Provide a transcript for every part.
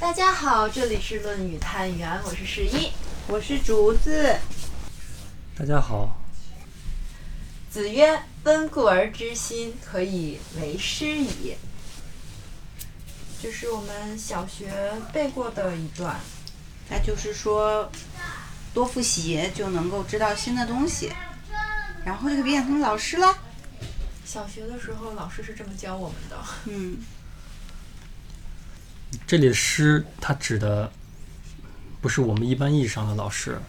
大家好，这里是论语探源，我是十一。我是竹子。大家好，子曰：“温故而知新，可以为师矣。”这是我们小学背过的一段。那就是说，多复习就能够知道新的东西，然后就可以变成老师了。小学的时候，老师是这么教我们的。嗯，这里的师，它指的不是我们一般意义上的老师。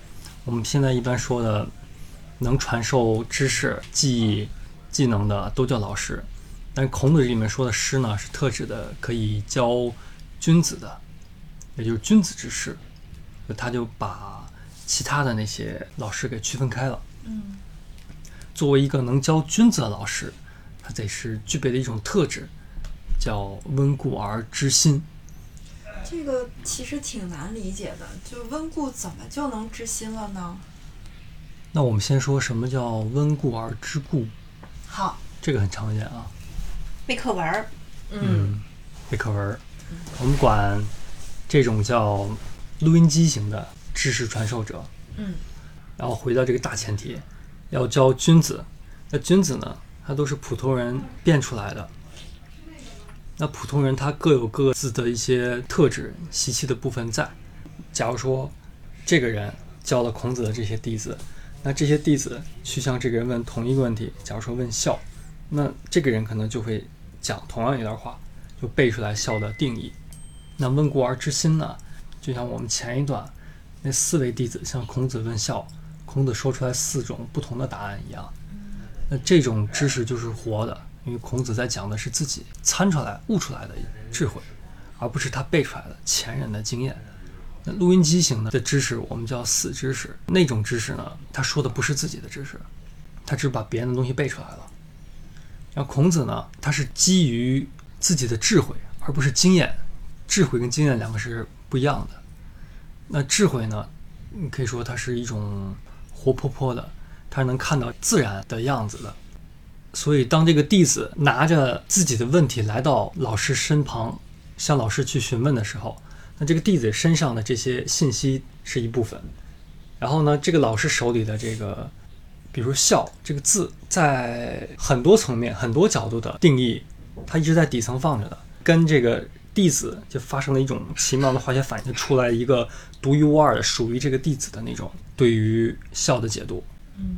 我们现在一般说的能传授知识、技艺、技能的都叫老师，但孔子这里面说的师呢，是特指的可以教君子的，也就是君子之师。他就把其他的那些老师给区分开了。嗯，作为一个能教君子的老师，他得是具备的一种特质，叫温故而知新。这个其实挺难理解的，就温故怎么就能知新了呢？那我们先说什么叫温故而知故，好，这个很常见啊。背课文儿。嗯，背课文儿，我们管这种叫录音机型的知识传授者。嗯，然后回到这个大前提，要教君子。那君子呢，他都是普通人变出来的。那普通人他各有各自的一些特质、习气的部分在。假如说这个人教了孔子的这些弟子，那这些弟子去向这个人问同一个问题，假如说问孝，那这个人可能就会讲同样一段话，就背出来孝的定义。那温故而知新呢，就像我们前一段那四位弟子向孔子问孝，孔子说出来四种不同的答案一样。那这种知识就是活的，因为孔子在讲的是自己参出来、悟出来的智慧，而不是他背出来的前人的经验。那录音机型的知识我们叫死知识，那种知识呢，他说的不是自己的知识，他只是把别人的东西背出来了。然后孔子呢，他是基于自己的智慧，而不是经验。智慧跟经验两个是不一样的。那智慧呢，你可以说它是一种活泼泼的，它是能看到自然的样子的。所以，当这个弟子拿着自己的问题来到老师身旁，向老师去询问的时候，那这个弟子身上的这些信息是一部分。然后呢，这个老师手里的这个，比如“孝”这个字，在很多层面、很多角度的定义，它一直在底层放着的，跟这个弟子就发生了一种奇妙的化学反应，出来一个独一无二的属于这个弟子的那种对于孝的解读。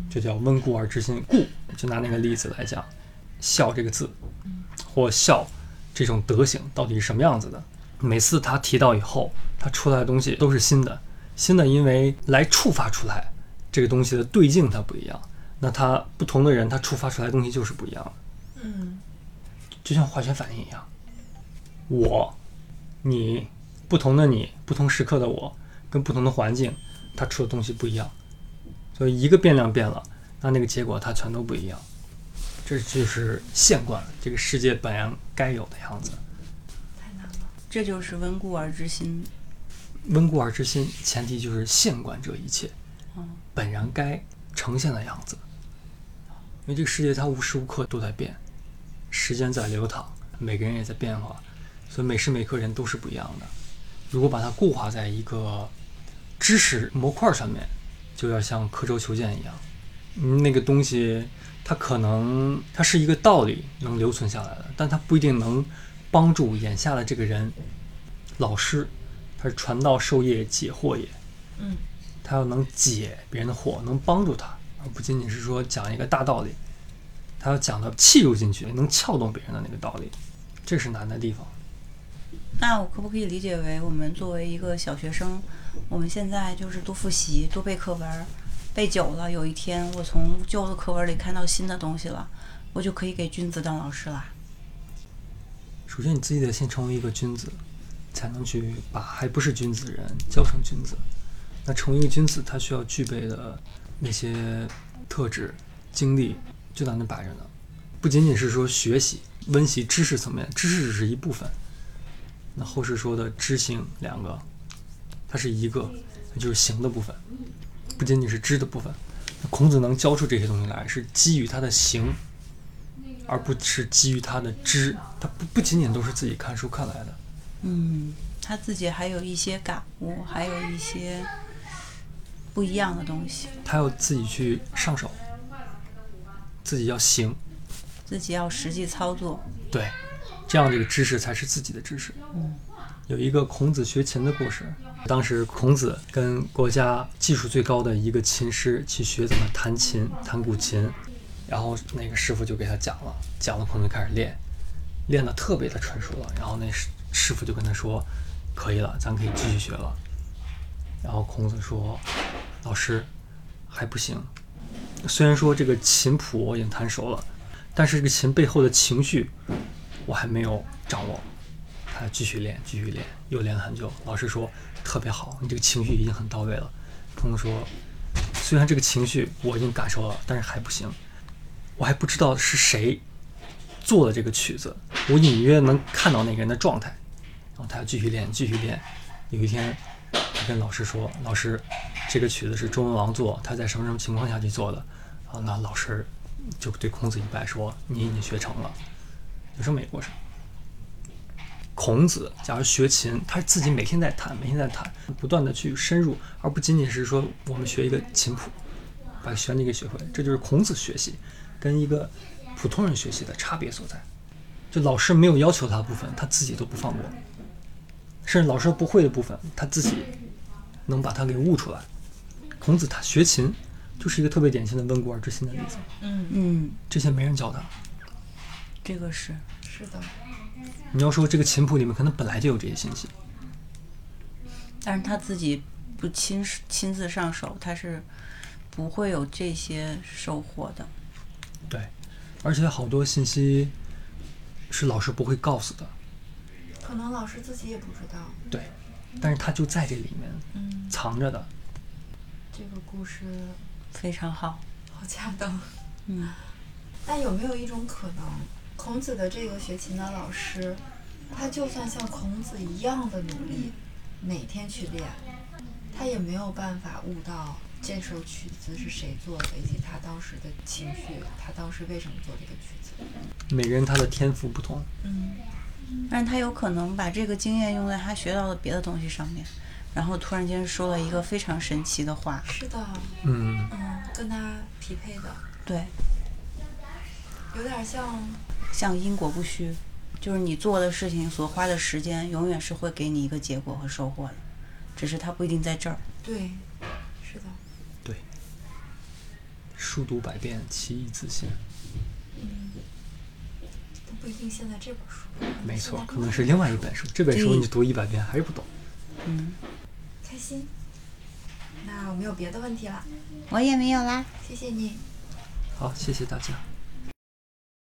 就叫温故而知新。故就拿那个例子来讲，孝这个字，或孝这种德行到底是什么样子的？每次他提到以后，他出来的东西都是新的，新的，因为来触发出来这个东西的对境它不一样，那他不同的人他触发出来的东西就是不一样的。嗯，就像化学反应一样，我、你，不同的你，不同时刻的我，跟不同的环境，它出的东西不一样。所以一个变量变了，那那个结果它全都不一样。这就是现观，这个世界本然该有的样子。太难了。这就是温故而知新。温故而知新，前提就是现观这一切，嗯，本然该呈现的样子。因为这个世界它无时无刻都在变，时间在流淌，每个人也在变化，所以每时每刻人都是不一样的。如果把它固化在一个知识模块上面，就要像刻舟求剑一样，嗯，那个东西它可能它是一个道理能留存下来的，但它不一定能帮助眼下的这个人。老师，他是传道授业解惑也，嗯，他要能解别人的惑，能帮助他，而不仅仅是说讲一个大道理，他要讲的气入进去，能撬动别人的那个道理，这是难的地方。那我可不可以理解为，我们作为一个小学生，我们现在就是多复习、多背课文，背久了，有一天我从旧的课文里看到新的东西了，我就可以给君子当老师啦。首先，你自己得先成为一个君子，才能去把还不是君子的人教成君子。那成为一个君子，他需要具备的那些特质、经历，就在那摆着呢。不仅仅是说学习、温习知识层面，知识只是一部分。那后世说的知行两个，它是一个，那就是行的部分，不仅仅是知的部分。孔子能教出这些东西来，是基于他的行，而不是基于他的知。他不不仅仅都是自己看书看来的。嗯，他自己还有一些感悟，还有一些不一样的东西，他要自己去上手，自己要行，自己要实际操作。对，这样这个知识才是自己的知识。有一个孔子学琴的故事，当时孔子跟国家技术最高的一个琴师去学怎么弹琴、弹古琴，然后那个师傅就给他讲了，讲了孔子开始练，练得特别的纯熟了，然后那师师傅就跟他说，可以了，咱可以继续学了。然后孔子说，老师还不行，虽然说这个琴谱我已经弹熟了，但是这个琴背后的情绪我还没有掌握。他继续练，继续练，又练了很久。老师说特别好，你这个情绪已经很到位了。孔子说，虽然这个情绪我已经感受了，但是还不行，我还不知道是谁做的这个曲子，我隐约能看到那个人的状态。然后他要继续练，继续练。有一天，他跟老师说：“老师，这个曲子是周文王做，他在什么什么情况下去做的？”啊，那老师就对孔子一拜说：“你已经学成了。”有这么一个过程。孔子假如学琴，他自己每天在弹，每天在弹，不断的去深入，而不仅仅是说我们学一个琴谱，把旋律给学会。这就是孔子学习跟一个普通人学习的差别所在。就老师没有要求他的部分，他自己都不放过，甚至老师不会的部分，他自己能把它给悟出来。孔子他学琴就是一个特别典型的温故而知新的例子，嗯，嗯，这些没人教他。这个是是的，你要说这个琴谱里面可能本来就有这些信息，但是他自己不亲亲自上手，他是不会有这些收获的。对，而且好多信息是老师不会告诉的，可能老师自己也不知道。对，但是他就在这里面嗯，藏着的。这个故事非常好，好恰当。嗯，但有没有一种可能，孔子的这个学琴的老师，他就算像孔子一样的努力，每天去练，他也没有办法悟到这首曲子是谁做的，以及他当时的情绪，他当时为什么做这个曲子。每个人他的天赋不同，嗯，但是他有可能把这个经验用在他学到的别的东西上面，然后突然间说了一个非常神奇的话。是的，嗯，嗯，跟他匹配的，对，有点像，像因果不虚，就是你做的事情所花的时间，永远是会给你一个结果和收获的，只是它不一定在这儿。对，是的，对。书读百遍，其义自现。嗯都不一定现在这本书。没错，可能是另外一本书。这本书你读一百遍还是不懂。嗯，开心。那我没有别的问题了，我也没有啦。谢谢你。好，谢谢大家。